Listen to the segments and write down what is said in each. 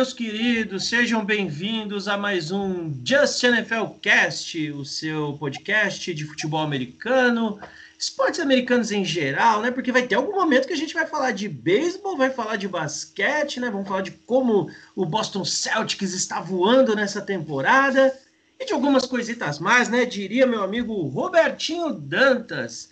meus queridos, sejam bem-vindos a mais um Just NFL Cast, o seu podcast de futebol americano, esportes americanos em geral, né? Porque vai ter algum momento que a gente vai falar de beisebol, vai falar de basquete, né? Vamos falar de como o Boston Celtics está voando nessa temporada e de algumas coisitas mais, né? Diria meu amigo Robertinho Dantas.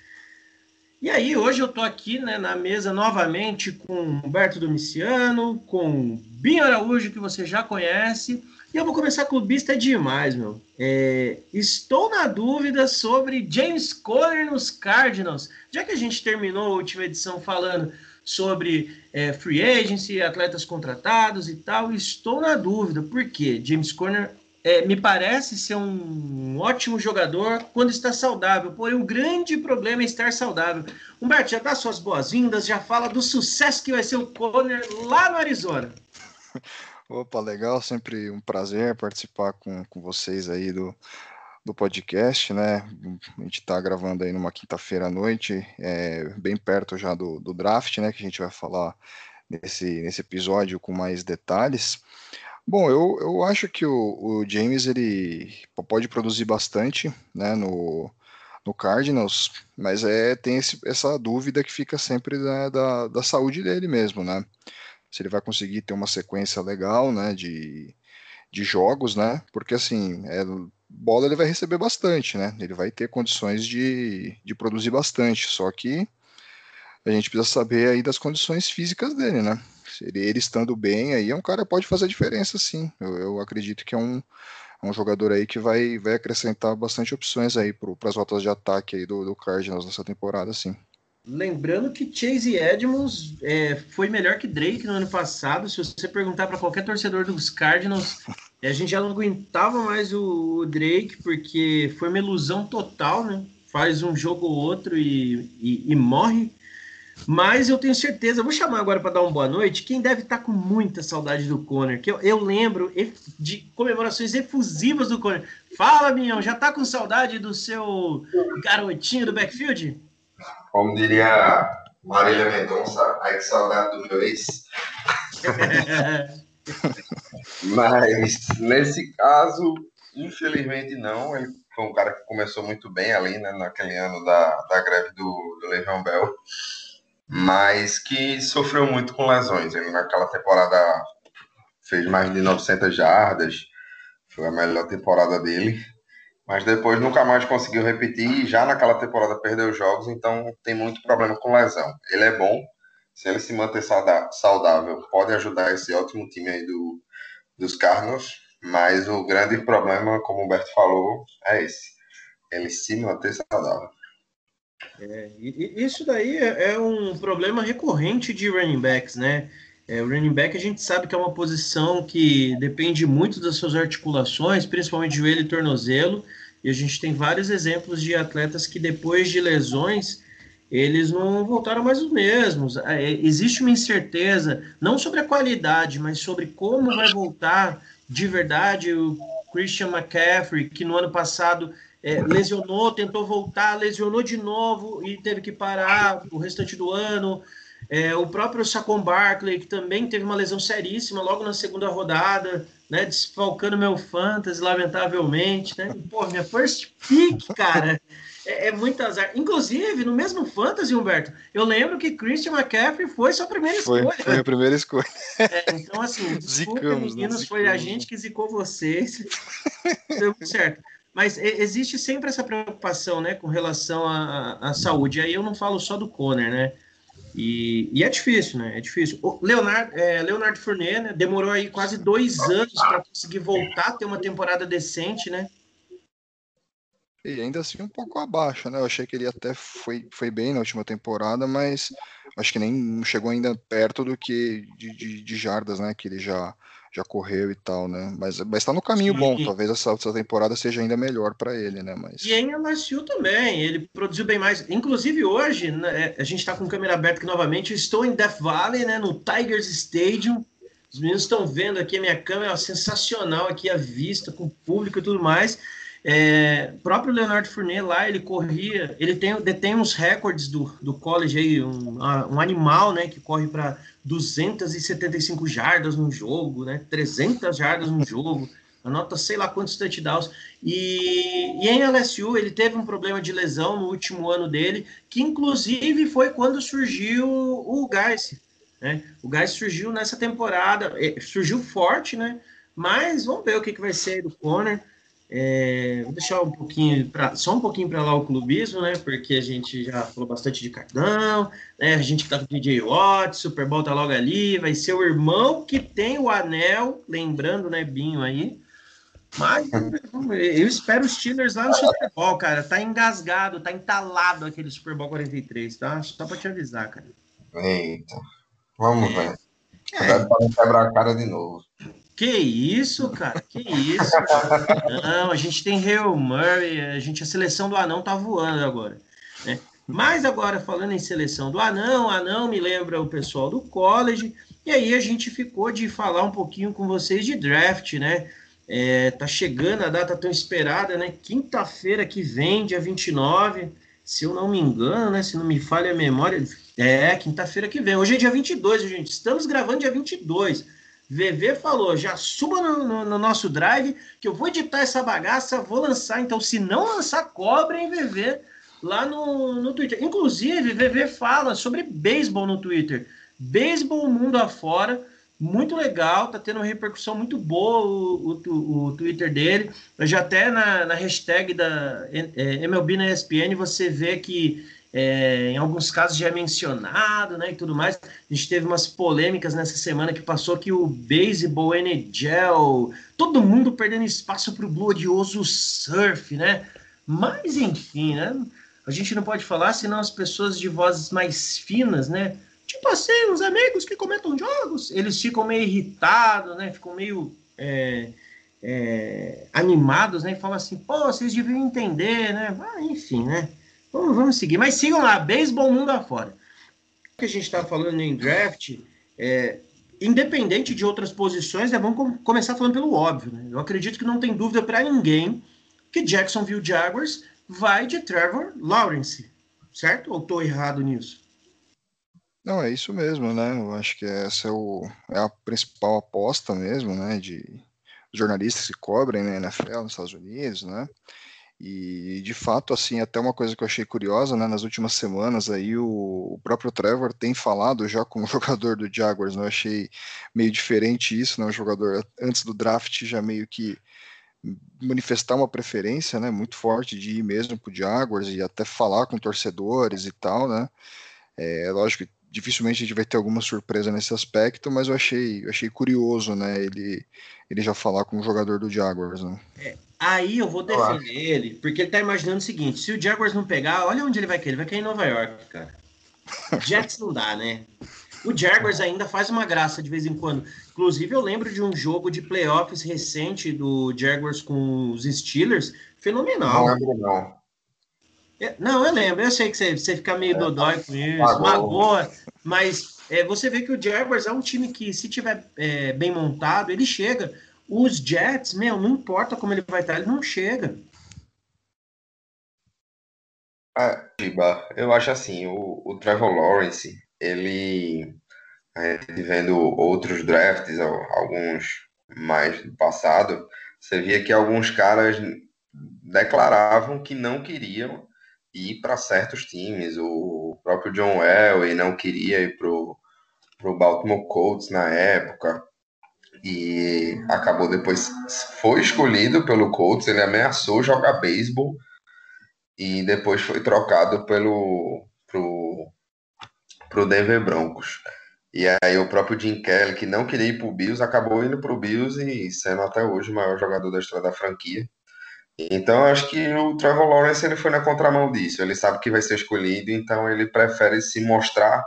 E aí, hoje eu tô aqui né, na mesa novamente com Humberto Domiciano, com Binho Araújo, que você já conhece. E eu vou começar clubista demais, meu. É, estou na dúvida sobre James Conner nos Cardinals. Já que a gente terminou a última edição falando sobre é, free agency, atletas contratados e tal, estou na dúvida. Por quê? James Conner é, me parece ser um ótimo jogador quando está saudável, porém o grande problema é estar saudável. Humberto, já dá suas boas-vindas, já fala do sucesso que vai ser o Conner lá no Arizona. Opa, legal, sempre um prazer participar com, com vocês aí do, do podcast, né? A gente está gravando aí numa quinta-feira à noite, é, bem perto já do, do draft, né? Que a gente vai falar nesse, nesse episódio com mais detalhes. Bom, eu, eu acho que o, o James ele pode produzir bastante né, no, no Cardinals, mas é, tem esse, essa dúvida que fica sempre né, da, da saúde dele mesmo, né? Se ele vai conseguir ter uma sequência legal, né, de, de jogos, né? Porque assim, é, bola ele vai receber bastante, né? Ele vai ter condições de, de produzir bastante, só que a gente precisa saber aí das condições físicas dele, né? Ele, ele estando bem aí é um cara que pode fazer diferença, sim. Eu, eu acredito que é um, é um jogador aí que vai, vai acrescentar bastante opções aí para as rotas de ataque aí do, do Cardinals nessa temporada, sim. Lembrando que Chase Edmonds é, foi melhor que Drake no ano passado. Se você perguntar para qualquer torcedor dos Cardinals, a gente já não aguentava mais o, o, Drake, porque foi uma ilusão total, né? Faz um jogo ou outro e, e, e morre. Mas eu tenho certeza, vou chamar agora para dar uma boa noite, quem deve estar tá com muita saudade do Conor, que eu, eu lembro de comemorações efusivas do Conor. Fala, Minhão, já tá com saudade do seu garotinho do backfield? Como diria Marília Mendonça, ai que saudade do meu ex. Mas nesse caso, infelizmente não. Ele foi um cara que começou muito bem ali, né, naquele ano da, da greve do, do Legião Bell mas que sofreu muito com lesões. Ele naquela temporada fez mais de 900 jardas, foi a melhor temporada dele, mas depois nunca mais conseguiu repetir e já naquela temporada perdeu jogos, então tem muito problema com lesão. Ele é bom, se ele se manter saudável, pode ajudar esse ótimo time aí do, dos Cardinals, mas o grande problema, como o Berto falou, é esse. Ele se manter saudável. É, isso daí é, é um problema recorrente de running backs, né? É, o running back a gente sabe que é uma posição que depende muito das suas articulações, principalmente joelho e tornozelo, e a gente tem vários exemplos de atletas que depois de lesões eles não voltaram mais os mesmos. É, existe uma incerteza, não sobre a qualidade, mas sobre como vai voltar de verdade o Christian McCaffrey, que no ano passado é, lesionou, tentou voltar, lesionou de novo e teve que parar o restante do ano. É, o próprio Saquon Barkley, que também teve uma lesão seríssima logo na segunda rodada, né, desfalcando meu fantasy, lamentavelmente, né? Pô, minha first pick, cara, é, é muito azar. Inclusive, no mesmo fantasy, Humberto, eu lembro que Christian McCaffrey foi sua primeira foi, escolha. Foi a primeira escolha. É, então, assim, desculpa, Zicamos, né? meninos, foi a gente que zicou vocês. Deu certo. Mas existe sempre essa preocupação, né, com relação à, à saúde. Aí eu não falo só do Conner, né? E, e, é difícil, né? É difícil. O Leonardo, é, Leonardo Fournier né, demorou aí quase dois anos para conseguir voltar a ter uma temporada decente, né? E ainda assim um pouco abaixo, né? Eu achei que ele até foi, foi bem na última temporada, mas acho que nem chegou ainda perto do que de, de, de jardas, né? Que ele já já correu e tal, né? Mas, mas tá no caminho Sim. bom. Talvez essa, essa temporada seja ainda melhor para ele, né? Mas... E em LSU também, ele produziu bem mais. Inclusive hoje, né, a gente tá com câmera aberta aqui novamente. Eu estou em Death Valley, né? No Tigers Stadium. Os meninos estão vendo aqui a minha câmera, ó, sensacional aqui a vista, com o público e tudo mais. É, próprio Leonardo Fournier lá, ele corria, ele tem, detém uns recordes do, do college aí, um, um animal, né, que corre para 275 jardas no jogo, né, 300 jardas no jogo, anota sei lá quantos touchdowns. E, e em LSU ele teve um problema de lesão no último ano dele, que inclusive foi quando surgiu o Guys. Né? O Guys surgiu nessa temporada, é, surgiu forte, né? Mas vamos ver o que, que vai ser do Conner. É, vou deixar um pouquinho pra, só um pouquinho para lá o clubismo, né? Porque a gente já falou bastante de cartão, né? A gente que tá com DJ Watt, Super Bowl tá logo ali, vai ser o irmão que tem o anel, lembrando, né, Binho aí. Mas eu espero os Steelers lá no Super Bowl, cara. Tá engasgado, tá entalado aquele Super Bowl 43, tá? Só pra te avisar, cara. Eita. Vamos, velho. É. Cuidado pra não quebrar a cara de novo. Que isso, cara? Que isso? não, a gente tem Hail Murray, a gente a seleção do anão tá voando agora, né? Mas agora falando em seleção do anão, anão me lembra o pessoal do college, e aí a gente ficou de falar um pouquinho com vocês de draft, né? É, tá chegando a data tão esperada, né? Quinta-feira que vem, dia 29, se eu não me engano, né? Se não me falha a memória, é quinta-feira que vem. Hoje é dia 22, gente. Estamos gravando dia 22. VV falou, já suba no, no, no, nosso drive, que eu vou editar essa bagaça, vou lançar. Então, se não lançar, cobrem VV lá no, no Twitter. Inclusive, VV fala sobre beisebol no Twitter. Beisebol mundo afora, muito legal, tá tendo uma repercussão muito boa o, o, o Twitter dele. Eu já até na, na hashtag da é, MLB na ESPN você vê que é, em alguns casos já é mencionado, né, e tudo mais. A gente teve umas polêmicas nessa semana que passou que o beisebol NHL, todo mundo perdendo espaço para o glorioso surf, né? Mas enfim, né? A gente não pode falar senão as pessoas de vozes mais finas, né? Tipo assim, os amigos que comentam jogos, eles ficam meio irritados, né? Ficam meio é, é, animados, né? E falam assim, pô, vocês deviam entender, né? Ah, enfim, né? Vamos, vamos seguir. Mas sigam lá, beisebol mundo afora. O que a gente está falando em draft, é, independente de outras posições, né, vamos começar falando pelo óbvio. Né? Eu acredito que não tem dúvida para ninguém que Jacksonville Jaguars vai de Trevor Lawrence, certo? Ou estou errado nisso? Não, é isso mesmo, né? Eu acho que essa é, o, é a principal aposta mesmo, né? De jornalistas que cobrem né, NFL nos Estados Unidos, né? E de fato, assim, até uma coisa que eu achei curiosa, né, nas últimas semanas aí o, o próprio Trevor tem falado já com o jogador do Jaguars, né, eu achei meio diferente isso, né, o jogador antes do draft já meio que manifestar uma preferência, né, muito forte de ir mesmo pro Jaguars e até falar com torcedores e tal, né, é lógico que dificilmente a gente vai ter alguma surpresa nesse aspecto, mas eu achei, eu achei curioso, né, ele, ele já falar com o jogador do Jaguars, né. É, Aí eu vou defender ele, porque ele tá imaginando o seguinte: se o Jaguars não pegar, olha onde ele vai cair. Ele vai cair em Nova York, cara. Jets não dá, né? O Jaguars ainda faz uma graça de vez em quando. Inclusive, eu lembro de um jogo de playoffs recente do Jaguars com os Steelers, fenomenal. Não lembro, não. É, não, eu lembro. Eu sei que você, você fica meio é, dodói com isso, magoa, mas é, você vê que o Jaguars é um time que, se tiver é, bem montado, ele chega. Os Jets, meu, não importa como ele vai estar, ele não chega. Ah, eu acho assim, o, o Trevor Lawrence, ele, a gente vendo outros drafts, alguns mais do passado, você via que alguns caras declaravam que não queriam ir para certos times. O próprio John Elway não queria ir para o Baltimore Colts na época e acabou depois foi escolhido pelo Colts, ele ameaçou jogar beisebol e depois foi trocado pelo pro, pro Denver Broncos. E aí o próprio Jim Kelly, que não queria ir pro Bills, acabou indo pro Bills e sendo até hoje o maior jogador da história da franquia. Então acho que o Trevor Lawrence ele foi na contramão disso. Ele sabe que vai ser escolhido, então ele prefere se mostrar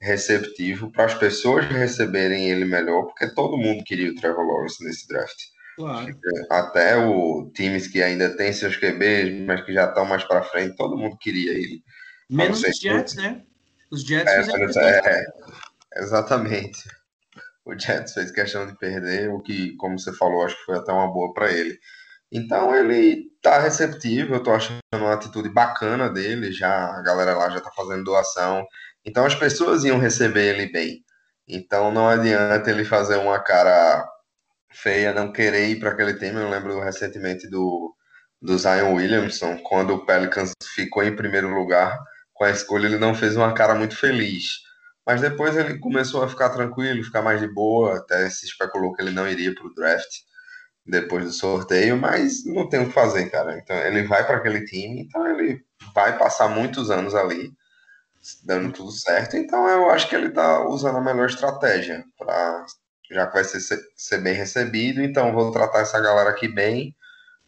receptivo para as pessoas receberem ele melhor, porque todo mundo queria o Trevor Lawrence nesse draft. Claro. Até o times que ainda tem seus QBs, mas que já estão mais para frente, todo mundo queria ele. Menos os Jets, né? Os Jets é, fizeram é, Exatamente. O Jets fez questão de perder, o que, como você falou, acho que foi até uma boa para ele. Então ele tá receptivo, eu tô achando uma atitude bacana dele, já a galera lá já tá fazendo doação. Então as pessoas iam receber ele bem. Então não adianta ele fazer uma cara feia, não querer ir para aquele time. Eu lembro recentemente do, do Zion Williamson, quando o Pelicans ficou em primeiro lugar com a escolha, ele não fez uma cara muito feliz. Mas depois ele começou a ficar tranquilo, ficar mais de boa, até se especulou que ele não iria para o draft depois do sorteio, mas não tem o que fazer, cara. Então ele vai para aquele time, então ele vai passar muitos anos ali, dando tudo certo. Então eu acho que ele está usando a melhor estratégia para já que vai ser, ser bem recebido, então vou tratar essa galera aqui bem,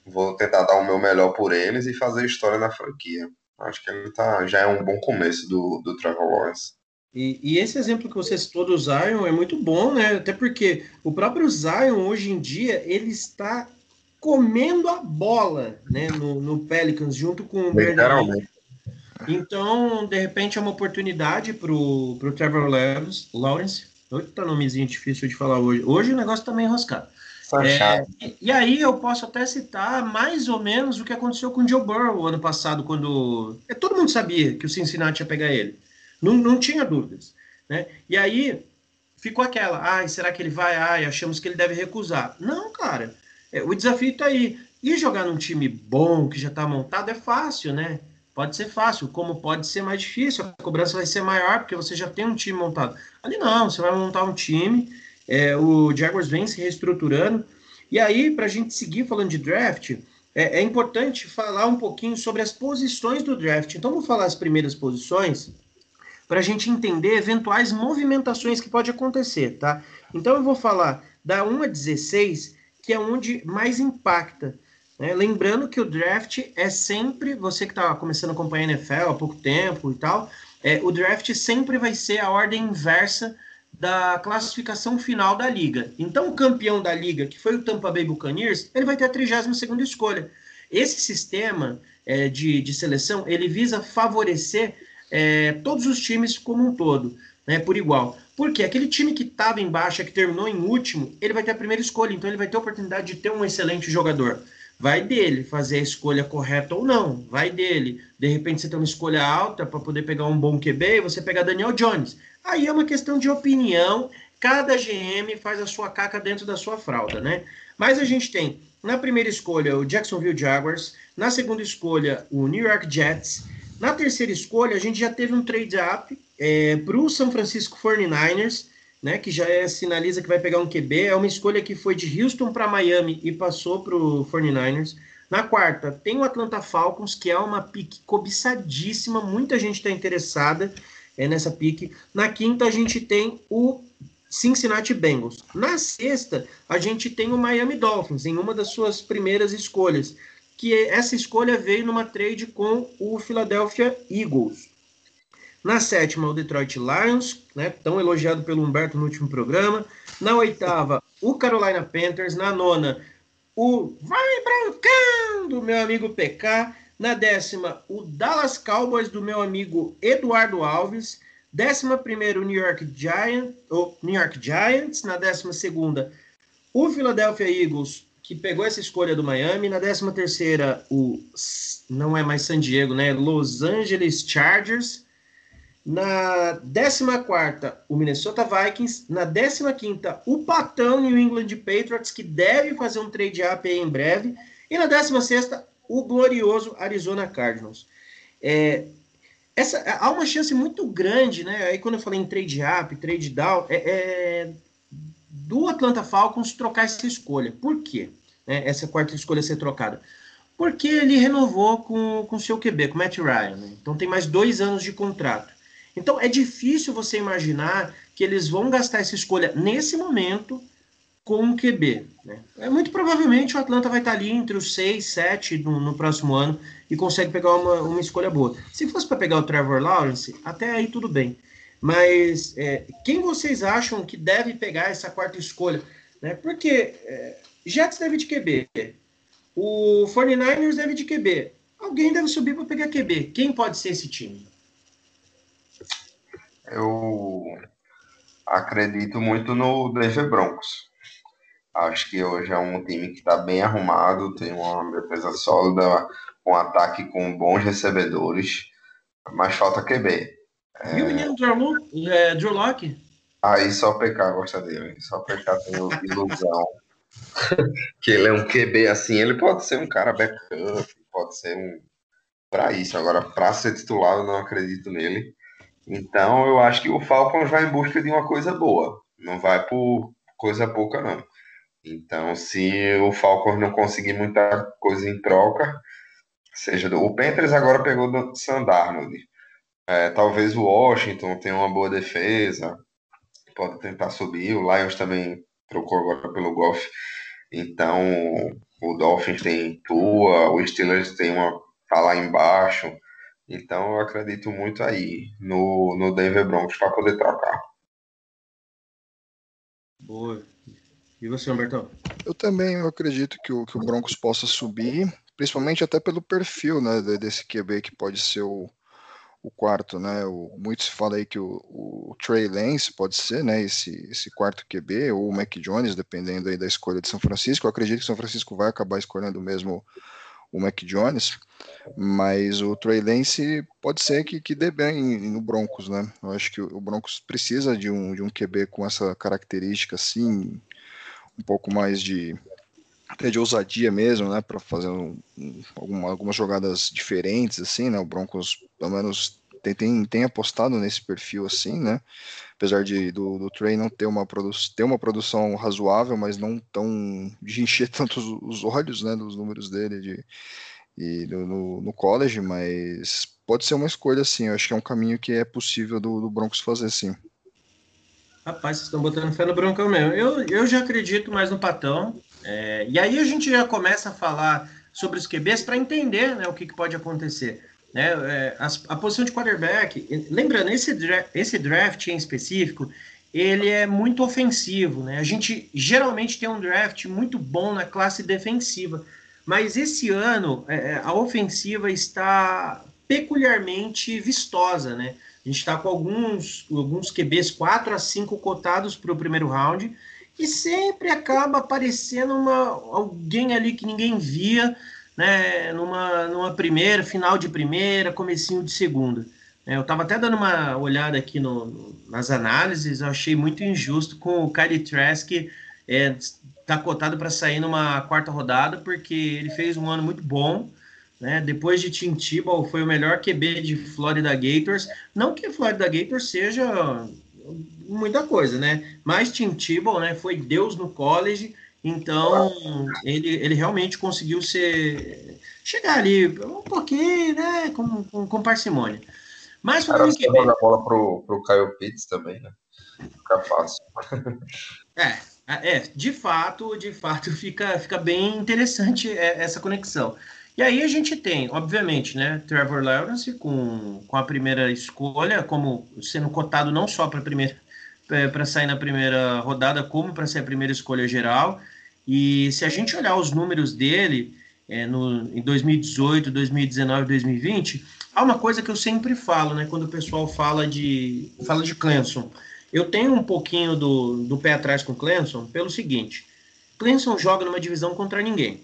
vou tentar dar o meu melhor por eles e fazer história na franquia. Acho que ele tá, já é um bom começo do, do Trevor Lawrence. E, e, esse exemplo que você citou do Zion é muito bom, né? Até porque o próprio Zion, hoje em dia, ele está comendo a bola né? no, no Pelicans, junto com o Bernard. Então, de repente, é uma oportunidade para o Trevor Lawrence. Eita, nomezinho difícil de falar hoje. Hoje o negócio está meio enroscado. É, e, e, aí eu posso até citar mais ou menos o que aconteceu com o Joe Burrow ano passado, quando é, todo mundo sabia que o Cincinnati ia pegar ele. Não, não tinha dúvidas. Né? E aí ficou aquela, ai, será que ele vai? Ai, achamos que ele deve recusar. Não, cara, é, o desafio está aí. E jogar num time bom, que já está montado, é fácil, né? Pode ser fácil, como pode ser mais difícil, a cobrança vai ser maior, porque você já tem um time montado. Ali não, você vai montar um time, é, o Jaguars vem se reestruturando, e aí, para a gente seguir falando de draft, é, é, importante falar um pouquinho sobre as posições do draft. Então, vou falar as primeiras posições, para a gente entender eventuais movimentações que pode acontecer, tá? Então eu vou falar da 1 a 16, que é onde mais impacta. Né? Lembrando que o draft é sempre, você que está começando a acompanhar a NFL há pouco tempo e tal, é, o draft sempre vai ser a ordem inversa da classificação final da liga. Então, o campeão da liga, que foi o Tampa Bay Buccaneers, ele vai ter a 32ª escolha. Esse sistema é, de, de seleção, ele visa favorecer é, todos os times como um todo, né, por igual. Porque aquele time que estava em baixa, que terminou em último, ele vai ter a primeira escolha, então ele vai ter a oportunidade de ter um excelente jogador. Vai dele fazer a escolha correta ou não, vai dele. De repente você tem uma escolha alta para poder pegar um bom QB você pega Daniel Jones. Aí é uma questão de opinião, cada GM faz a sua caca dentro da sua fralda, né? Mas a gente tem na primeira escolha o Jacksonville Jaguars, na segunda escolha o New York Jets, na terceira escolha, a gente já teve um trade-up é, para o São Francisco 49ers, né, que já é, sinaliza que vai pegar um QB. É uma escolha que foi de Houston para Miami e passou para o 49ers. Na quarta, tem o Atlanta Falcons, que é uma pique cobiçadíssima, muita gente está interessada é, nessa pique. Na quinta, a gente tem o Cincinnati Bengals. Na sexta, a gente tem o Miami Dolphins, em uma das suas primeiras escolhas que essa escolha veio numa trade com o Philadelphia Eagles. Na sétima, o Detroit Lions, né, tão elogiado pelo Humberto no último programa. Na oitava, o Carolina Panthers. Na nona, o Vai Brancão, do meu amigo PK. Na décima, o Dallas Cowboys, do meu amigo Eduardo Alves. Décima primeira, o New York Giants, o New York Giants. Na décima segunda, o Philadelphia Eagles, que pegou essa escolha do Miami. Na 13 terceira, o não é mais San Diego, né? Los Angeles Chargers. Na 14 quarta, o Minnesota Vikings. Na 15 quinta, o Patão New England Patriots, que deve fazer um trade up aí em breve. E na 16 sexta, o glorioso Arizona Cardinals. É, essa, há uma chance muito grande, né? Aí quando eu falei em trade up, trade down, é, é do Atlanta Falcons trocar essa escolha. Por quê? Né, essa quarta escolha ser trocada. Porque ele renovou com o seu QB, com Matt Ryan. Né? Então tem mais dois anos de contrato. Então é difícil você imaginar que eles vão gastar essa escolha nesse momento com o QB. Né? É muito provavelmente o Atlanta vai estar ali entre os 6, 7 no, no próximo ano e consegue pegar uma, uma escolha boa. Se fosse para pegar o Trevor Lawrence, até aí tudo bem. Mas é, quem vocês acham que deve pegar essa quarta escolha? Né? Porque é, Jets deve de QB, o 49ers deve de QB. Alguém deve subir para pegar QB. Quem pode ser esse time? Eu acredito muito no Denver Broncos. Acho que hoje é um time que está bem arrumado, tem uma defesa sólida, um ataque com bons recebedores, mas falta QB. É... E o menino Drew, é, Drew Locke? Aí só PK gosta dele, só PK tem ilusão. que ele é um QB assim, ele pode ser um cara backup, pode ser um. Pra isso, agora pra ser titular eu não acredito nele. Então eu acho que o Falcons vai em busca de uma coisa boa, não vai por coisa pouca não. Então, se o Falcons não conseguir muita coisa em troca, seja o Panthers agora pegou do Sandarnold. É, talvez o Washington tenha uma boa defesa, pode tentar subir. O Lions também trocou agora pelo Golf. Então, o Dolphins tem Tua, o Steelers tem uma tá lá embaixo. Então, eu acredito muito aí no, no Denver Broncos para poder trocar. Boa. E você, Humberto? Eu também eu acredito que o, que o Broncos possa subir, principalmente até pelo perfil né, desse QB que pode ser o, o quarto, né? O, muito se fala aí que o, o Trey Lance pode ser, né? Esse, esse quarto QB, ou o Mac Jones, dependendo aí da escolha de São Francisco. Eu acredito que São Francisco vai acabar escolhendo mesmo o Mac Jones, mas o Trey Lance pode ser que, que dê bem no Broncos, né? Eu acho que o Broncos precisa de um, de um QB com essa característica assim, um pouco mais de até de ousadia mesmo, né, para fazer um, um, algumas jogadas diferentes, assim, né, o Broncos, pelo menos, tem, tem, tem apostado nesse perfil, assim, né, apesar de do, do Trey não ter uma, produ ter uma produção razoável, mas não tão, de encher tanto os, os olhos, né, dos números dele de, e do, no, no college, mas pode ser uma escolha, assim, eu acho que é um caminho que é possível do, do Broncos fazer, sim. Rapaz, vocês estão botando fé no Broncão mesmo. Eu, eu já acredito mais no Patão. É, e aí a gente já começa a falar sobre os QBs para entender né, o que, que, pode acontecer. Né? É, a, a, posição de quarterback, lembrando, esse, esse draft em específico, ele é muito ofensivo. Né? A gente geralmente tem um draft muito bom na classe defensiva, mas esse ano é, é a ofensiva está peculiarmente vistosa. Né? A gente está com alguns, alguns QBs 4 a 5 cotados para o primeiro round, e sempre acaba aparecendo uma, alguém ali que ninguém via, né, numa, numa primeira, final de primeira, comecinho de segunda. É, eu estava até dando uma olhada aqui no, nas análises, eu achei muito injusto com o Kylie Trask é, tá cotado para sair numa quarta rodada, porque ele fez um ano muito bom, né? Depois de Tim Tebow, foi o melhor QB de Florida Gators. Não que Florida Gators seja muita coisa, né? Mas Tim Tebow, né, foi Deus no college, então ele, ele realmente conseguiu ser chegar ali um pouquinho, né, com, com, com parcimônia. Mas falando em QB... a bola pro, pro Kyle Pitts também, né? Fica fácil. é, é, de fato, de fato fica, fica bem interessante é, essa conexão. E aí a gente tem, obviamente, né, Trevor Lawrence com, com a primeira escolha, como sendo cotado não só para primeira para sair na primeira rodada, como para ser a primeira escolha geral. E se a gente olhar os números dele é, no, em 2018, 2019, 2020, há uma coisa que eu sempre falo, né, quando o pessoal fala de fala de Clemson. Eu tenho um pouquinho do, do pé atrás com Clemson pelo seguinte: Clemson joga numa divisão contra ninguém.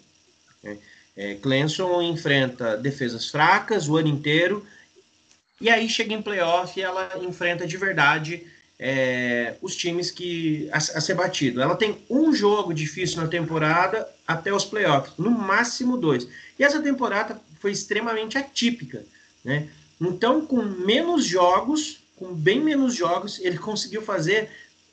Né? É, Clemson enfrenta defesas fracas o ano inteiro, e aí chega em playoff e ela enfrenta de verdade é, os times que a, a, ser batido. Ela tem um jogo difícil na temporada até os playoffs, no máximo dois. E essa temporada foi extremamente atípica, né? Então, com menos jogos, com bem menos jogos, ele conseguiu fazer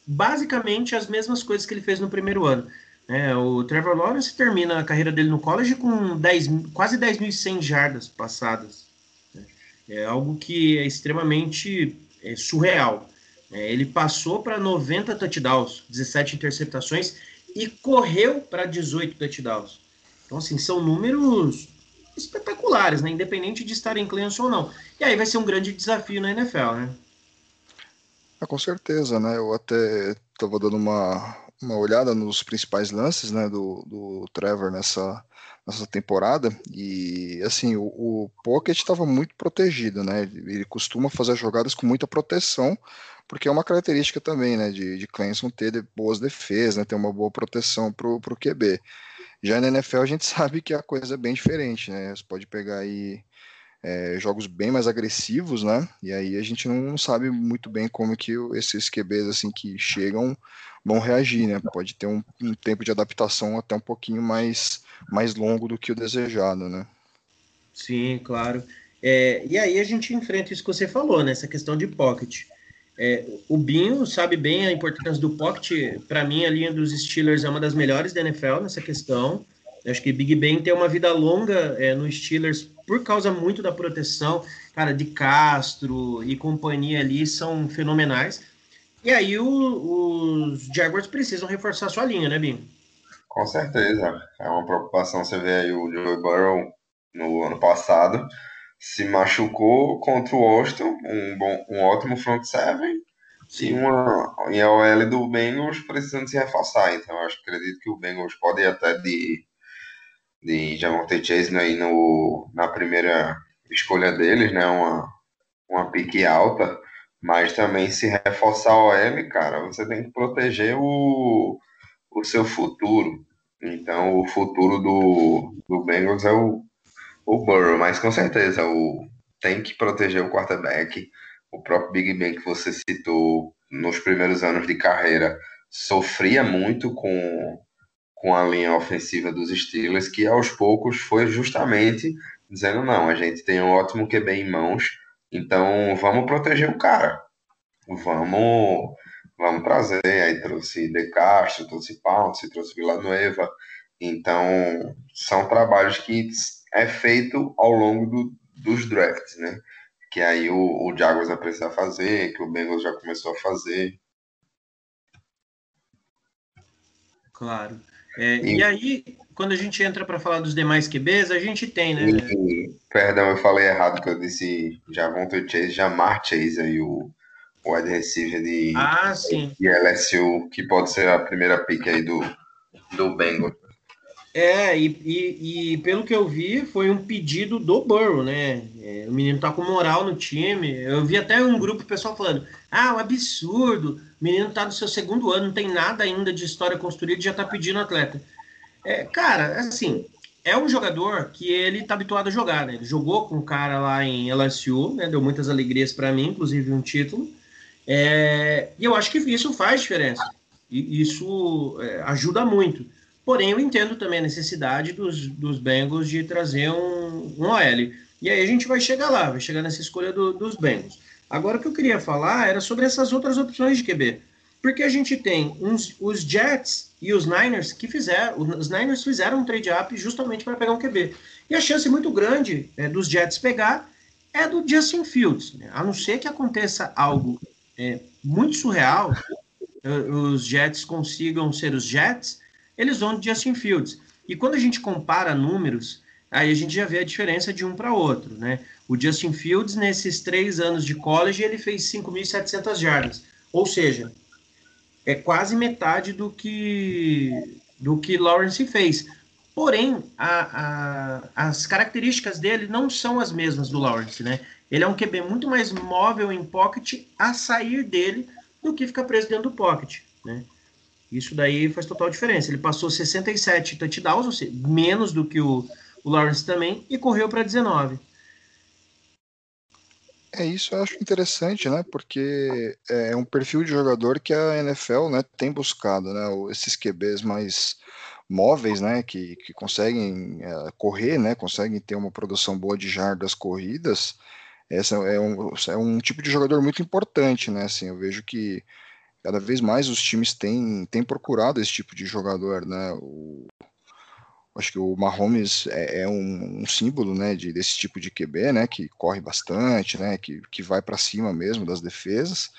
basicamente as mesmas coisas que ele fez no primeiro ano. É, o Trevor Lawrence termina a carreira dele no college com 10, quase 10.100 jardas passadas. Né? É algo que é extremamente é, surreal. É, ele passou para 90 touchdowns, 17 interceptações e correu para 18 touchdowns. Então, assim, são números espetaculares, né? Independente de estar em Clemson ou não. E aí vai ser um grande desafio na NFL, né? Ah, com certeza, né? Eu até estava dando uma, uma olhada nos principais lances né, do, do Trevor nessa, nessa temporada e assim o, o Pocket estava muito protegido, né? Ele costuma fazer jogadas com muita proteção, porque é uma característica também, né, de, de Clemson ter boas defesas, né, ter uma boa proteção para o QB. Já na NFL a gente sabe que a coisa é bem diferente, né? Você pode pegar aí é, jogos bem mais agressivos, né? E aí a gente não sabe muito bem como que esses QBs assim que chegam vão reagir, né? Pode ter um, um tempo de adaptação até um pouquinho mais, mais longo do que o desejado, né? Sim, claro. É, e aí a gente enfrenta isso que você falou, né? Essa questão de pocket. É, o Binho sabe bem a importância do pocket. Para mim, a linha dos Steelers é uma das melhores da NFL nessa questão. Eu acho que Big Ben tem uma vida longa é, no Steelers por causa muito da proteção. Cara, de Castro e companhia ali são fenomenais. E aí o, os Jaguars precisam reforçar sua linha, né, Binho? Com certeza. É uma preocupação você vê aí o Joe Burrow no ano passado se machucou contra o Washington, um, bom, um ótimo front seven, Sim. e, uma, e a OL do Bengals precisando se reforçar. Então, eu acredito que o Bengals pode ir até de, de Javonte Chase aí no, na primeira escolha deles, né? Uma, uma pique alta, mas também se reforçar a OL, cara, você tem que proteger o, o seu futuro. Então, o futuro do, do Bengals é o o Burrow, mas com certeza o, tem que proteger o quarterback. O próprio Big Ben que você citou nos primeiros anos de carreira sofria muito com, com a linha ofensiva dos Steelers, que aos poucos foi justamente dizendo: não, a gente tem um ótimo QB em mãos, então vamos proteger o cara. Vamos, vamos trazer. Aí trouxe De Castro, trouxe Pounce, trouxe Villanueva. Então, são trabalhos que é feito ao longo do, dos drafts, né? Que aí o, o Jaguars vai precisar fazer, que o Bengals já começou a fazer. Claro. É, e, e, aí, quando a gente entra para falar dos demais QBs, a gente tem, né? E, perdão, eu falei errado, que eu disse Javonte Chase, Jamar Chase, aí o, o wide receiver de, ah, sim. de LSU, que pode ser a primeira pick aí do, do Bengals. É, e, e, e, pelo que eu vi, foi um pedido do Burrow, né? É, o menino tá com moral no time. Eu vi até um grupo pessoal falando: ah, um absurdo, o menino tá no seu segundo ano, não tem nada ainda de história construída já tá pedindo atleta. É, cara, assim, é um jogador que ele tá habituado a jogar, né? Ele jogou com o cara lá em LSU, né? Deu muitas alegrias para mim, inclusive um título. É, e eu acho que isso faz diferença. E isso é, ajuda muito. Porém, eu entendo também a necessidade dos, dos Bengals de trazer um, um OL. E aí a gente vai chegar lá, vai chegar nessa escolha do, dos Bengals. Agora, o que eu queria falar era sobre essas outras opções de QB. Porque a gente tem uns, os Jets e os Niners que fizeram, os Niners fizeram um trade-up justamente para pegar um QB. E a chance muito grande é, dos Jets pegar é do Justin Fields. Né? A não ser que aconteça algo é, muito surreal, é, os Jets consigam ser os Jets, eles vão de Justin Fields. E quando a gente compara números, aí a gente já vê a diferença de um para outro, né? O Justin Fields, nesses três anos de college, ele fez 5.700 jardas. Ou seja, é quase metade do que, do que Lawrence fez. Porém, a, a, as características dele não são as mesmas do Lawrence, né? Ele é um QB muito mais móvel em pocket a sair dele do que ficar preso dentro do pocket, né? Isso daí faz total diferença. Ele passou 67 touchdowns, ou seja, menos do que o, o Lawrence também, e correu para 19. É isso, eu acho interessante, né? Porque é um perfil de jogador que a NFL, né, tem buscado, né? Esses QBs mais móveis, né? Que, que conseguem é, correr, né? Conseguem ter uma produção boa de jardas corridas. Essa é um, é um tipo de jogador muito importante, né? Assim, eu vejo que cada vez mais os times têm, têm procurado esse tipo de jogador, né? O, acho que o Mahomes é, é um, um, símbolo, né, de, desse tipo de QB, né, que corre bastante, né, que, que vai para cima mesmo das defesas.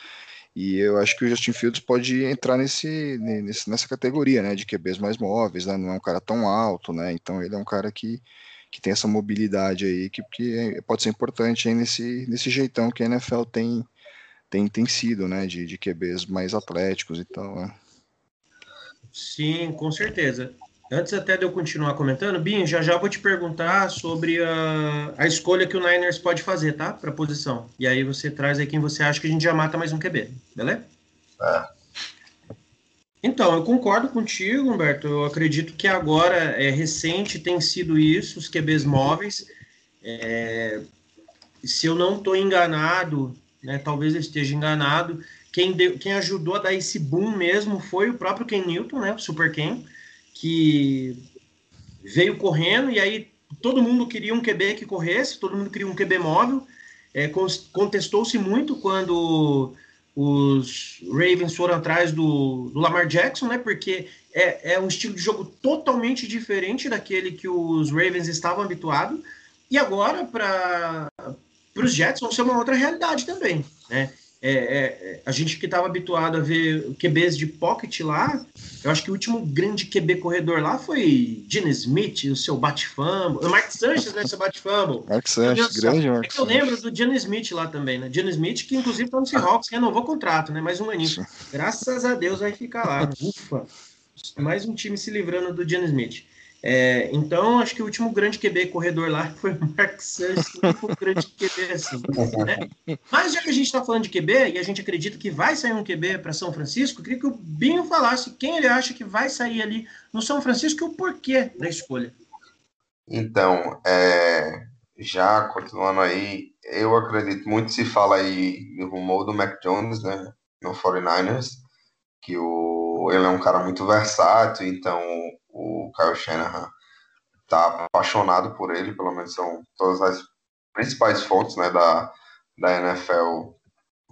E eu acho que o Justin Fields pode entrar nesse, nesse, nessa categoria, né, de QBs mais móveis, né, não é um cara tão alto, né, então ele é um cara que, que tem essa mobilidade aí que, que pode ser importante aí nesse, nesse jeitão que a NFL tem tem, tem sido, né, de, de QBs mais atléticos e tal, né? Sim, com certeza. Antes até de eu continuar comentando, Binho, já já vou te perguntar sobre a, a escolha que o Niners pode fazer, tá? Para posição. E aí você traz aí quem você acha que a gente já mata mais um QB, beleza? É. Então, eu concordo contigo, Humberto. Eu acredito que agora é recente tem sido isso, os QBs móveis. É, se eu não estou enganado, né, talvez eu esteja enganado, quem, deu, quem ajudou a dar esse boom mesmo foi o próprio Ken Newton, né, o Super Ken, que veio correndo e aí todo mundo queria um QB que corresse, todo mundo queria um QB móvel. É, Contestou-se muito quando os Ravens foram atrás do, do, Lamar Jackson, né? Porque é, é um estilo de jogo totalmente diferente daquele que os Ravens estavam habituados. E agora, para os Jets, vão ser uma outra realidade também, né? É, é, é a gente que estava habituado a ver QBs de pocket lá, eu acho que o último grande QB corredor lá foi Gene Smith, o seu bat-fumble. O Mark Sanchez, né, seu bat-fumble. Mark Sanchez, grande Mark é Eu lembro do Gene Smith lá também, né? Gene Smith, que inclusive tá no Seahawks, renovou o contrato, né? Mais um aninho. Graças a Deus vai ficar lá. Ufa! Mais um time se livrando do Gene Smith. É, então, acho que o último grande QB corredor lá foi o Mark Sanchez, grande QB assim. Né? Mas já que a gente está falando de QB e a gente acredita que vai sair um QB para São Francisco, queria que o Binho falasse quem ele acha que vai sair ali no São Francisco e o porquê da escolha. Então, é, já continuando aí, eu acredito muito se fala aí no rumor do Mac Jones, né, no 49ers, que o, ele é um cara muito versátil, então o Kyle Shanahan tá apaixonado por ele, pelo menos são todas as principais fontes né, da, da NFL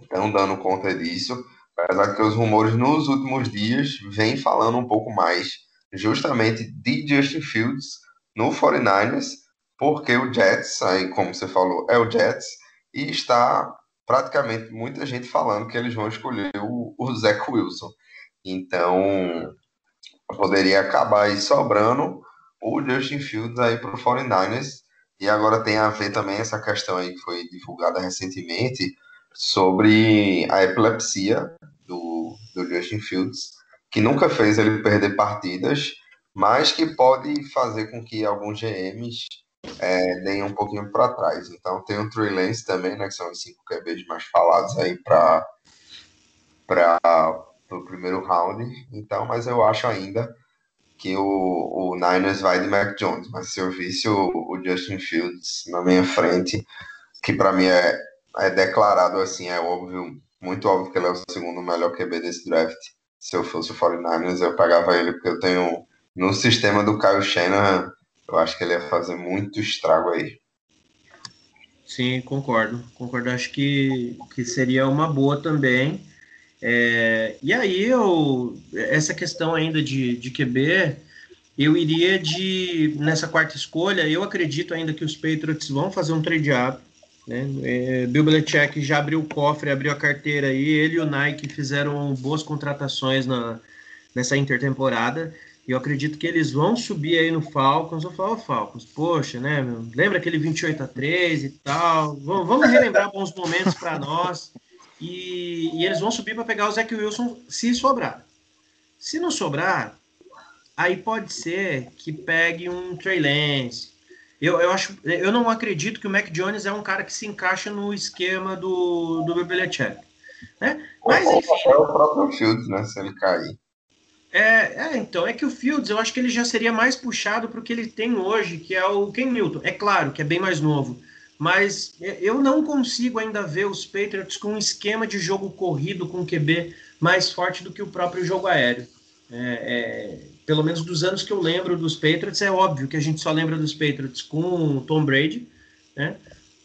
estão dando conta disso, apesar que os rumores nos últimos dias vêm falando um pouco mais justamente de Justin Fields no 49ers, porque o Jets, aí como você falou, é o Jets, e está praticamente muita gente falando que eles vão escolher o, o Zach Wilson. Então, poderia acabar aí sobrando o Justin Fields aí para o 49ers. E agora tem a ver também essa questão aí que foi divulgada recentemente sobre a epilepsia do, do Justin Fields, que nunca fez ele perder partidas, mas que pode fazer com que alguns GMs é, deem um pouquinho para trás. Então tem o Trey Lance também, né, que são os cinco QBs mais falados aí para no primeiro round. Então, mas eu acho ainda que o, o Niners vai de Mac Jones. Mas se eu visse o, o Justin Fields na minha frente, que para mim é, é declarado assim, é óbvio, muito óbvio que ele é o segundo melhor QB desse draft. Se eu fosse o 49ers, eu pegava ele, porque eu tenho no sistema do Kyle Shanahan, eu acho que ele ia fazer muito estrago aí. Sim, concordo. Concordo. Acho que, que seria uma boa também. É, e aí, eu, essa questão ainda de, de QB, eu iria de, nessa quarta escolha, eu acredito ainda que os Patriots vão fazer um trade-up, né? É, Bill Belichick já abriu o cofre, abriu a carteira aí, ele e o Nike fizeram boas contratações na, nessa intertemporada, e eu acredito que eles vão subir aí no Falcons, eu falo Falcons, poxa, né, meu? lembra aquele 28 a 3 e tal, vamos, vamos relembrar bons momentos para nós, e, e eles vão subir para pegar o Zach Wilson se sobrar. Se não sobrar, aí pode ser que pegue um Trey Lance. Eu, eu, acho, eu não acredito que o Mac Jones é um cara que se encaixa no esquema do, do Belichick. Né? Mas, enfim. É o próprio Fields, né? Se ele cair. É, é, então, é que o Fields, eu acho que ele já seria mais puxado para o que ele tem hoje, que é o Ken Newton. É claro que é bem mais novo mas eu não consigo ainda ver os Patriots com um esquema de jogo corrido com QB mais forte do que o próprio jogo aéreo. É, é, pelo menos dos anos que eu lembro dos Patriots, é óbvio que a gente só lembra dos Patriots com Tom Brady, né?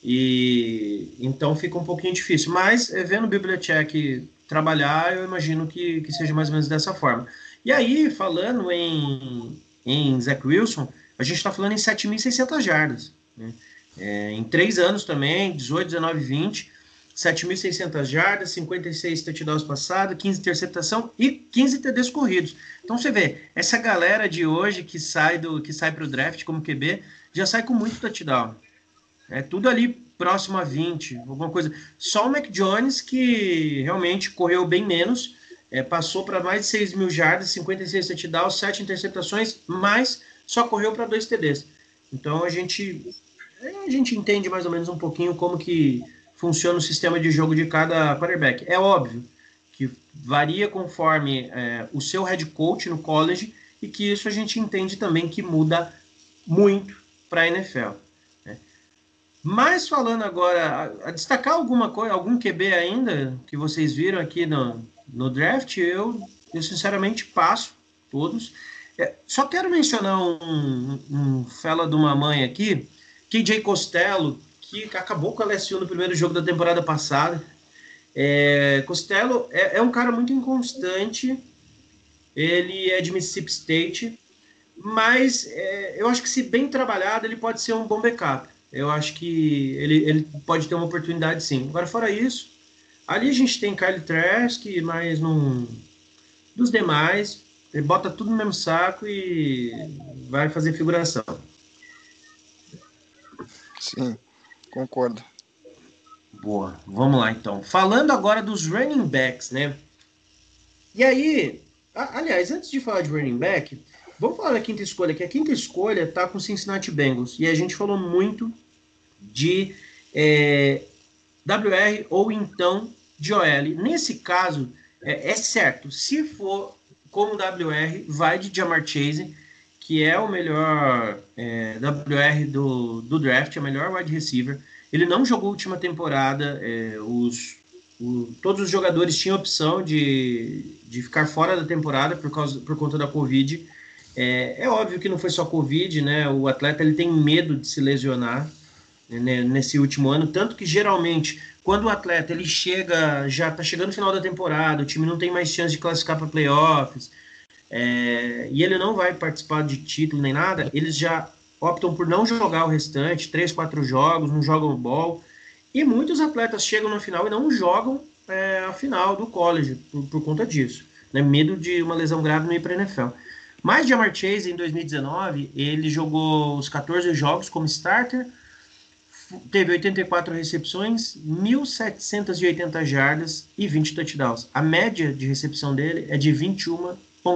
E então fica um pouquinho difícil. Mas é, vendo o Bibliotech trabalhar, eu imagino que, que seja mais ou menos dessa forma. E aí, falando em, em Zach Wilson, a gente está falando em 7.600 jardas. Né? É, em três anos também, 18, 19, 20, 7.600 jardas, 56 touchdowns passados, 15 interceptação e 15 TDs corridos. Então você vê, essa galera de hoje que sai do que sai para o draft como QB já sai com muito touchdown. É tudo ali próximo a 20, alguma coisa. Só o Mac Jones que realmente correu bem menos é, passou para mais de 6 mil jardas, 56 touchdowns, 7 interceptações, mas só correu para dois TDs. Então a gente, a gente entende mais ou menos um pouquinho como que funciona o sistema de jogo de cada quarterback. É óbvio que varia conforme é, o seu head coach no college e que isso a gente entende também que muda muito para a NFL. Né? Mas falando agora, a, a destacar alguma coisa, algum QB ainda que vocês viram aqui no, no draft, eu, eu sinceramente passo todos. É, só quero mencionar um, um fela de uma mãe aqui, KJ Costello, que acabou com a LSU no primeiro jogo da temporada passada. É, Costello é, é, um cara muito inconstante, ele é de Mississippi State, mas é, eu acho que se bem trabalhado, ele pode ser um bom backup. Eu acho que ele, ele pode ter uma oportunidade sim. Agora, fora isso, Ali a gente tem Kyle Trask, mas não. Dos demais, ele bota tudo no mesmo saco e vai fazer figuração. Sim, concordo. Boa, vamos lá então. Falando agora dos running backs, né? E aí, aliás, antes de falar de running back, vamos falar da quinta escolha, que a quinta escolha tá com Cincinnati Bengals. E a gente falou muito de é, WR ou então de OL. Nesse caso, é, é, certo, se for como WR, vai de Jamar Chase, que é o melhor é, WR do, do draft, é o melhor wide receiver. Ele não jogou a última temporada, é, os, o, todos os jogadores tinham opção de, de ficar fora da temporada por, causa, por conta da Covid. É, é óbvio que não foi só Covid, né? O atleta ele tem medo de se lesionar né, nesse último ano, tanto que geralmente quando o atleta ele chega, já está chegando no final da temporada, o time não tem mais chance de classificar para playoffs, é, e ele não vai participar de título nem nada, eles já optam por não jogar o restante, três, quatro jogos, não jogam ball, e muitos atletas chegam no final e não jogam é, a final do college por, por conta disso, né, medo de uma lesão grave no ir para NFL. Mas Jamar Chase, em 2019, ele jogou os 14 jogos como starter, teve 84 recepções, 1.780 jardas e 20 touchdowns. A média de recepção dele é de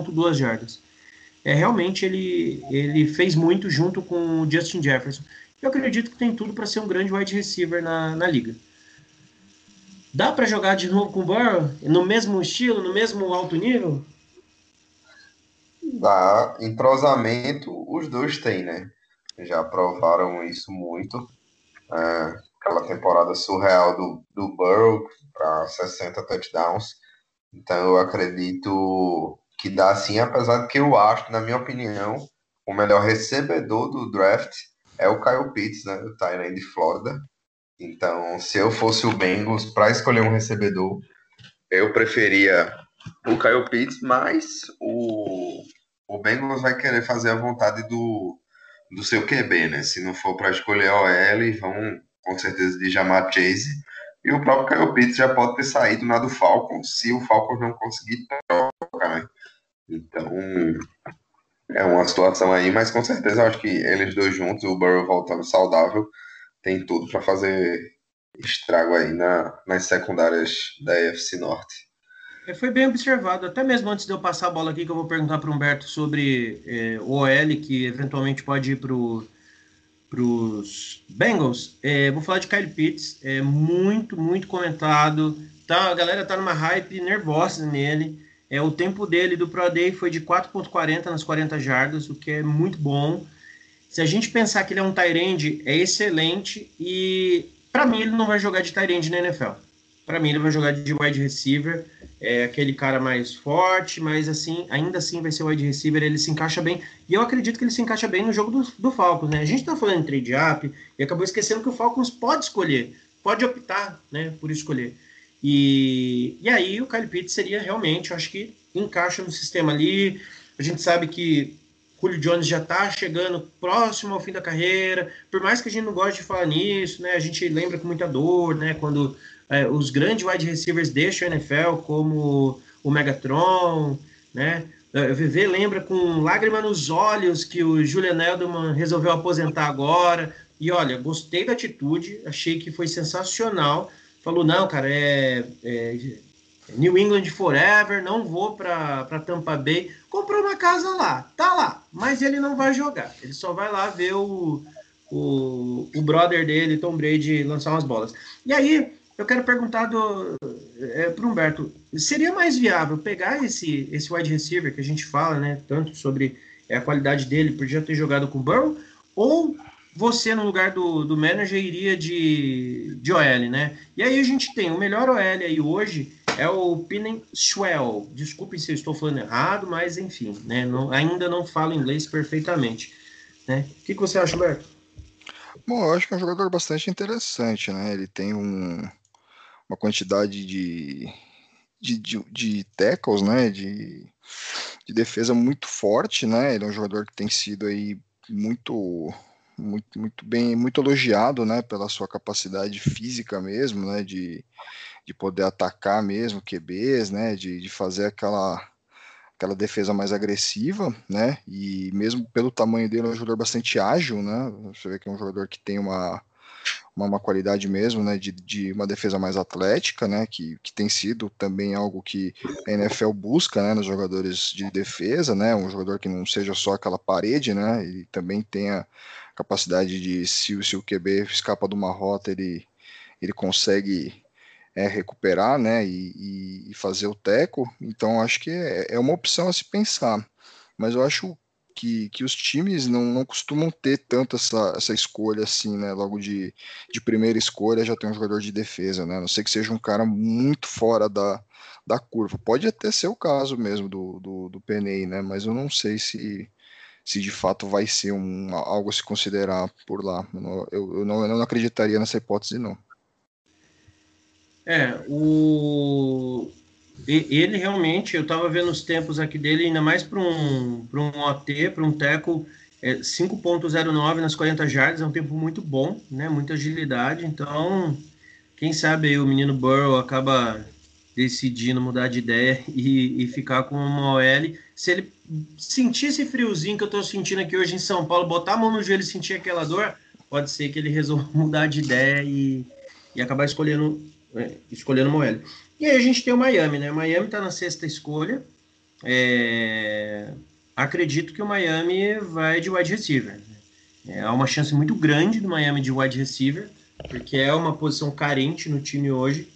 21,2 jardas. É, realmente ele, ele fez muito junto com o Justin Jefferson. Eu acredito que tem tudo para ser um grande wide receiver na, na liga. Dá para jogar de novo com o Burrow? No mesmo estilo, no mesmo alto nível? Dá. Entrosamento, os dois têm, né? Já provaram isso muito. É, aquela temporada surreal do, do Burrow para 60 touchdowns. Então eu acredito que dá sim, apesar de que eu acho, na minha opinião, o melhor recebedor do draft é o Kyle Pitts, né, do Tyrant de Florida. Então, se eu fosse o Bengals para escolher um recebedor, eu preferia o Kyle Pitts, mas o, o Bengals vai querer fazer a vontade do, do seu QB, né? Se não for para escolher a OL, vão com certeza de Jamar Chase. E o próprio Kyle Pitts já pode ter saído na do Falcons, se o Falcons não conseguir troca, né? Então, é uma situação aí, mas com certeza eu acho que eles dois juntos, o Burrow voltando saudável, tem tudo para fazer estrago aí na, nas secundárias da EFC Norte. É, foi bem observado, até mesmo antes de eu passar a bola aqui, que eu vou perguntar para o Humberto sobre é, o OL, que eventualmente pode ir para os Bengals. É, vou falar de Kyle Pitts, é muito, muito comentado. Tá, a galera tá numa hype nervosa nele. É, o tempo dele do Pro Day foi de 4.40 nas 40 jardas, o que é muito bom. Se a gente pensar que ele é um Tyrande, é excelente. E para mim ele não vai jogar de Tyrande na NFL. Para mim ele vai jogar de wide receiver é aquele cara mais forte, mas assim, ainda assim vai ser wide receiver, ele se encaixa bem. E eu acredito que ele se encaixa bem no jogo do, do Falcons, né? A gente tá falando em trade up e acabou esquecendo que o Falcons pode escolher, pode optar, né, por escolher. E, e aí o Kyle Pitts seria realmente, eu acho que encaixa no sistema ali. A gente sabe que Julio Jones já está chegando próximo ao fim da carreira, por mais que a gente não goste de falar nisso, né? A gente lembra com muita dor, né? Quando é, os grandes wide receivers deixam a NFL, como o Megatron, né? É, o VV lembra com lágrima nos olhos que o Julian Edelman resolveu aposentar agora. E olha, gostei da atitude, achei que foi sensacional. Falou, não, cara, é, é New England Forever, não vou para Tampa Bay. Comprou uma casa lá, tá lá, mas ele não vai jogar. Ele só vai lá ver o, o, o brother dele, Tom Brady, lançar umas bolas. E aí, eu quero perguntar é, para o Humberto: seria mais viável pegar esse, esse wide receiver que a gente fala, né, tanto sobre é, a qualidade dele por já ter jogado com o Burrow, ou você, no lugar do, do manager, iria de, de OL, né? E aí a gente tem o melhor OL aí hoje é o Pinen Swell. Desculpe se eu estou falando errado, mas enfim, né? Não, ainda não falo inglês perfeitamente. Né? O que, que você acha, Humberto? Bom, eu acho que é um jogador bastante interessante, né? Ele tem um, uma quantidade de, de, de, de tackles, né? De, de defesa muito forte, né? Ele é um jogador que tem sido aí muito muito, muito bem, muito elogiado, né, pela sua capacidade física mesmo, né, de, de poder atacar mesmo QBs, né, de, de fazer aquela aquela defesa mais agressiva, né, e mesmo pelo tamanho dele é um jogador bastante ágil, né, você vê que é um jogador que tem uma uma, uma qualidade mesmo, né, de, de uma defesa mais atlética, né, que, que tem sido também algo que a NFL busca, né, nos jogadores de defesa, né, um jogador que não seja só aquela parede, né, e também tenha capacidade de, se, o QB escapa de uma rota, ele, ele consegue é, recuperar, né, e, e, fazer o teco, então acho que é, é uma opção a se pensar, mas eu acho que, que os times não, não costumam ter tanto essa, essa escolha assim, né? Logo de, de primeira escolha já tem um jogador de defesa, né? A não sei que seja um cara muito fora da, da curva. Pode até ser o caso mesmo do, do, do Penei, né? Mas eu não sei se, se de fato vai ser um, algo a se considerar por lá. Eu eu não, eu não acreditaria nessa hipótese, não. É, o, ele realmente, eu estava vendo os tempos aqui dele, ainda mais para um, um OT, para um teco, é 5.09 nas 40 jardas, é um tempo muito bom, né? Muita agilidade. Então, quem sabe aí o menino Burrow acaba decidindo mudar de ideia e, e ficar com uma OL. Se ele sentir esse friozinho que eu estou sentindo aqui hoje em São Paulo, botar a mão no joelho e sentir aquela dor, pode ser que ele resolva mudar de ideia e, e acabar escolhendo, é, escolhendo OL. E aí a gente tem o Miami, né? O Miami está na sexta escolha. É... Acredito que o Miami vai de wide receiver. É, há uma chance muito grande do Miami de wide receiver, porque é uma posição carente no time hoje.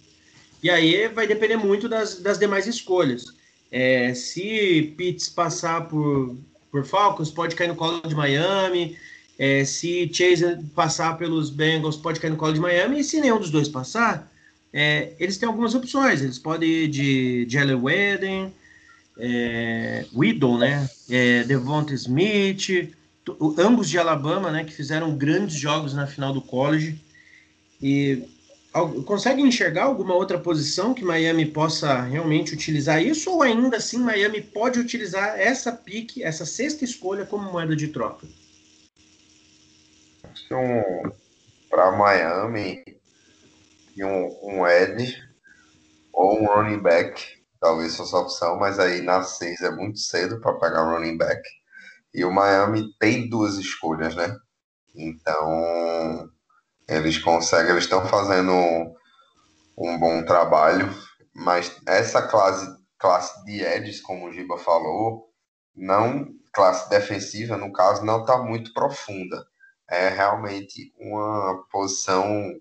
E aí vai depender muito das, das demais escolhas. É, se Pitts passar por, por Falcons, pode cair no colo de Miami. É, se Chase passar pelos Bengals, pode cair no colo de Miami. E se nenhum dos dois passar, é, eles têm algumas opções. Eles podem ir de Jelly Wedden, é, né? É, Devonta Smith, ambos de Alabama, né? Que fizeram grandes jogos na final do college. E consegue enxergar alguma outra posição que Miami possa realmente utilizar isso? Ou ainda assim Miami pode utilizar essa pique, essa sexta escolha como moeda de troca? Um, Para Miami, um, um Ed ou um running back, talvez fosse a opção, mas aí na 6 é muito cedo para pegar running back. E o Miami tem duas escolhas, né? Então, eles conseguem, eles estão fazendo um, um, bom trabalho, mas essa classe, classe de Eds, como o Giba falou, não classe defensiva, no caso, não está muito profunda. É realmente uma posição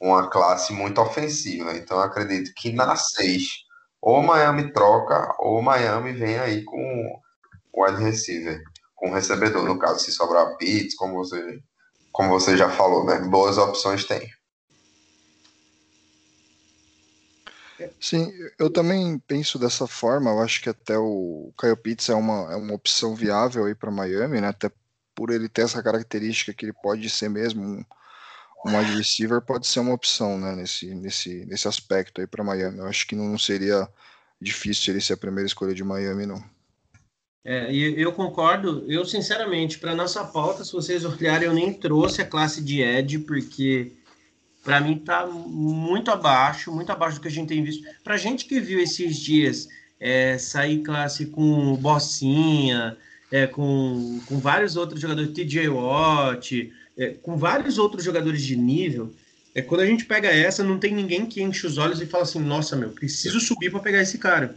uma classe muito ofensiva. Então acredito que na 6 ou Miami troca ou Miami vem aí com o wide receiver, com o recebedor, no caso, se sobrar Pitts, como você, como você já falou, né? Boas opções tem. Sim, eu também penso dessa forma. Eu acho que até o Kyle Pitts é uma, é uma opção viável aí para Miami, né? Até por ele ter essa característica que ele pode ser mesmo um, um wide receiver pode ser uma opção, né, nesse, nesse, nesse aspecto aí para Miami. Eu acho que não seria difícil ele ser a primeira escolha de Miami, não. É, e eu concordo. Eu, sinceramente, para nossa pauta, se vocês olharem, eu nem trouxe a classe de Ed, porque para mim está muito abaixo, muito abaixo do que a gente tem visto. Para gente que viu esses dias é, sair classe com Bossinha, é, com, com vários outros jogadores, TJ Watt, é, com vários outros jogadores de nível, é quando a gente pega essa, não tem ninguém que enche os olhos e fala assim, nossa, meu, preciso subir para pegar esse cara.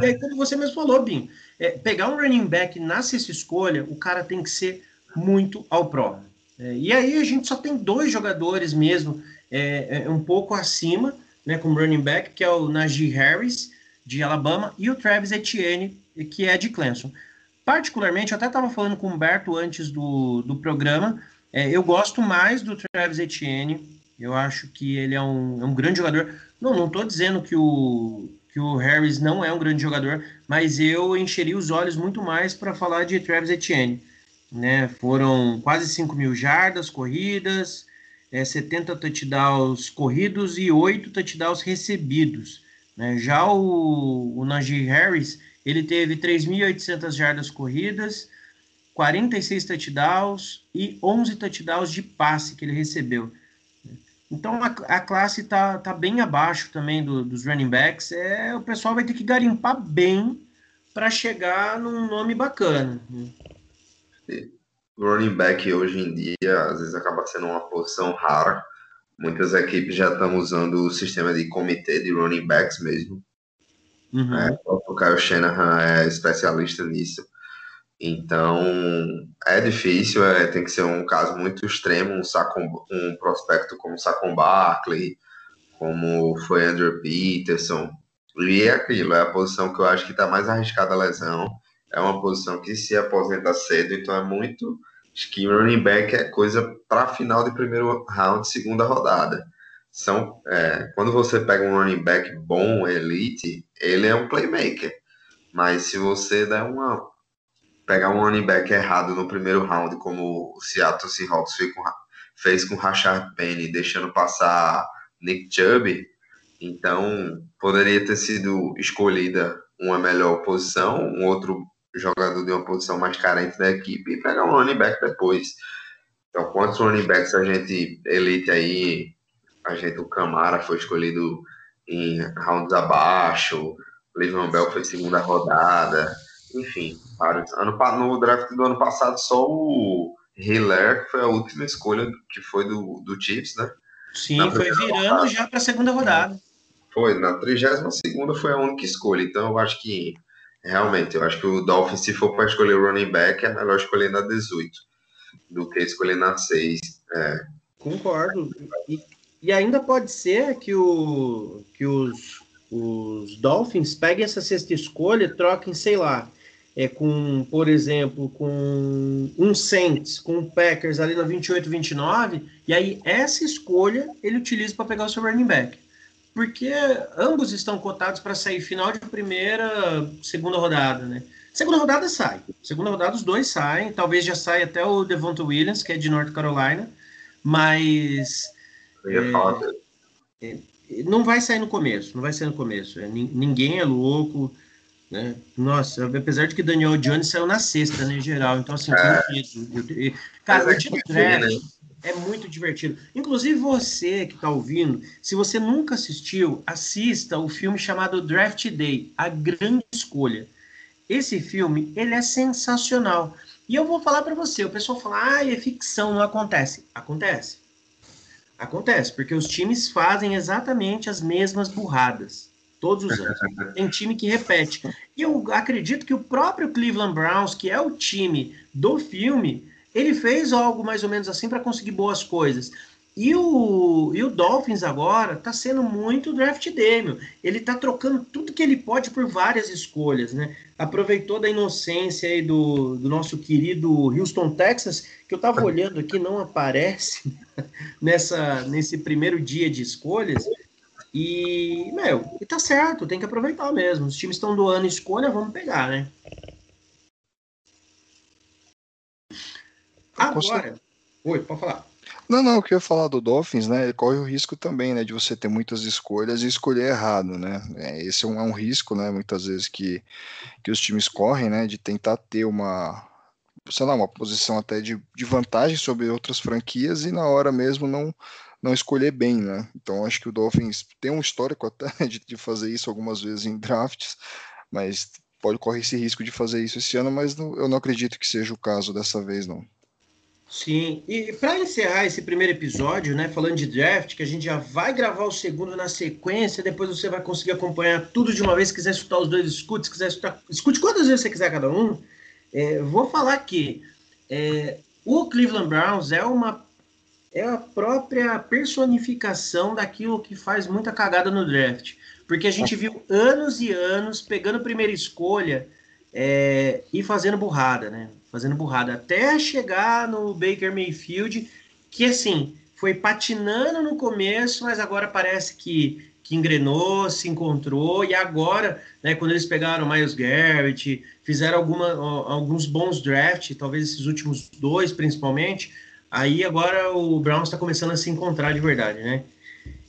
E aí, como você mesmo falou, Bim, é, pegar um running back na sexta escolha, o cara tem que ser muito ao pró. É, e aí a gente só tem dois jogadores mesmo, é, é, um pouco acima, né, como running back, que é o Najee Harris, de Alabama, e o Travis Etienne, que é de Clemson. Particularmente, eu até estava falando com o Humberto antes do, do programa, é, eu gosto mais do Travis Etienne, eu acho que ele é um, é um grande jogador. Não, não estou dizendo que o, que o Harris não é um grande jogador, mas eu encheria os olhos muito mais para falar de Travis Etienne. Né? Foram quase 5 mil jardas corridas, é, 70 touchdowns corridos e 8 touchdowns recebidos. Né? Já o, o Najee Harris, ele teve 3.800 jardas corridas, 46 touchdowns e 11 touchdowns de passe que ele recebeu. Então a, a classe está tá bem abaixo também do, dos running backs. É, o pessoal vai ter que garimpar bem para chegar num nome bacana. O running back hoje em dia às vezes acaba sendo uma posição rara. Muitas equipes já estão usando o sistema de comitê de running backs mesmo. Uhum. É, o Kyle Shanahan é especialista nisso. Então, é difícil, é, tem que ser um caso muito extremo, um, Sacon, um prospecto como Sacon Barkley, como foi Andrew Peterson. E é aquilo, é a posição que eu acho que está mais arriscada a lesão. É uma posição que se aposenta cedo, então é muito. Acho que running back é coisa para final de primeiro round, segunda rodada. São, é, quando você pega um running back bom, elite, ele é um playmaker. Mas se você der uma pegar um running back errado no primeiro round, como o Seattle Seahawks fez com, com Rashard Penny, deixando passar Nick Chubb, então poderia ter sido escolhida uma melhor posição, um outro jogador de uma posição mais carente da equipe e pegar um running back depois. Então, quantos running backs a gente elite aí, a gente, o Camara foi escolhido em rounds abaixo, o Le'Veon Bell foi segunda rodada, enfim, vários. Ano, no draft do ano passado, só o Hiller, que foi a última escolha que foi do, do Chiefs, né? Sim, foi virando rodada. já para a segunda rodada. Foi, na 32 foi a única escolha. Então eu acho que, realmente, eu acho que o Dolphins, se for para escolher o running back, é melhor escolher na 18 do que escolher na 6. É. Concordo. E, e ainda pode ser que, o, que os, os Dolphins peguem essa sexta escolha e troquem, sei lá, é, com, por exemplo, com um Saints, com o Packers ali na 28, 29, e aí essa escolha ele utiliza para pegar o seu running back. Porque ambos estão cotados para sair final de primeira, segunda rodada, né? Segunda rodada sai. Segunda rodada os dois saem, talvez já saia até o Devonta Williams, que é de North Carolina, mas é, é, não vai sair no começo, não vai sair no começo. É, ninguém é louco. Né? Nossa, apesar de que Daniel Jones saiu na sexta, né, em geral. Então, assim, é. eu, cara, o time draft né? é muito divertido. Inclusive, você que está ouvindo, se você nunca assistiu, assista o filme chamado Draft Day, A Grande Escolha. Esse filme, ele é sensacional. E eu vou falar para você, o pessoal fala, ah, é ficção, não acontece. Acontece. Acontece, porque os times fazem exatamente as mesmas burradas. Todos os anos. Tem time que repete. E eu acredito que o próprio Cleveland Browns, que é o time do filme, ele fez algo mais ou menos assim para conseguir boas coisas. E o, e o Dolphins agora tá sendo muito draft meu. Ele tá trocando tudo que ele pode por várias escolhas, né? Aproveitou da inocência aí do, do nosso querido Houston, Texas, que eu tava olhando aqui, não aparece nessa, nesse primeiro dia de escolhas, e, meu, e tá certo, tem que aproveitar mesmo. Os times estão doando escolha, vamos pegar, né? Agora. Oi, pode falar. Não, não, eu queria falar do Dolphins, né? Ele corre o risco também, né? De você ter muitas escolhas e escolher errado, né? É, esse é um, é um, risco, né? Muitas vezes que, que os times correm, né? De tentar ter uma, sei lá, uma posição até de, de vantagem sobre outras franquias e na hora mesmo não não escolher bem, né? Então acho que o Dolphins tem um histórico até de, de fazer isso algumas vezes em drafts, mas pode correr esse risco de fazer isso esse ano, mas não, eu não acredito que seja o caso dessa vez, não. Sim, e para encerrar esse primeiro episódio, né, falando de draft, que a gente já vai gravar o segundo na sequência, depois você vai conseguir acompanhar tudo de uma vez, se quiser escutar os dois escute, se quiser escutar, escute quantas vezes você quiser cada um. É, vou falar que é, o Cleveland Browns é uma é a própria personificação daquilo que faz muita cagada no draft, porque a gente viu anos e anos pegando primeira escolha é, e fazendo burrada, né? Fazendo burrada. Até chegar no Baker Mayfield, que assim foi patinando no começo, mas agora parece que, que engrenou, se encontrou, e agora, né, quando eles pegaram Miles Garrett, fizeram alguma, alguns bons drafts, talvez esses últimos dois principalmente, aí agora o Browns está começando a se encontrar de verdade, né?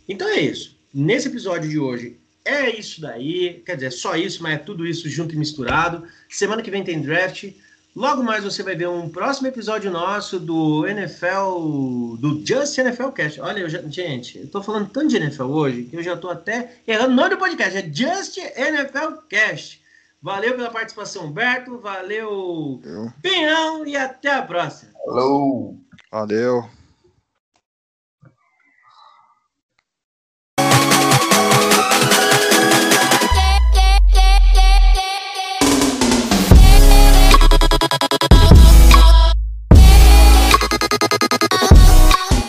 Então é isso. Nesse episódio de hoje, é isso daí, quer dizer, só isso, mas é tudo isso junto e misturado. Semana que vem tem draft. Logo mais você vai ver um próximo episódio nosso do NFL, do Just NFL Cast. Olha, eu já, gente, eu tô falando tanto de NFL hoje que eu já tô até errando o nome do podcast. É Just NFL Cast. Valeu pela participação, Humberto. Valeu, Pinhão. E até a próxima. Falou. Valeu.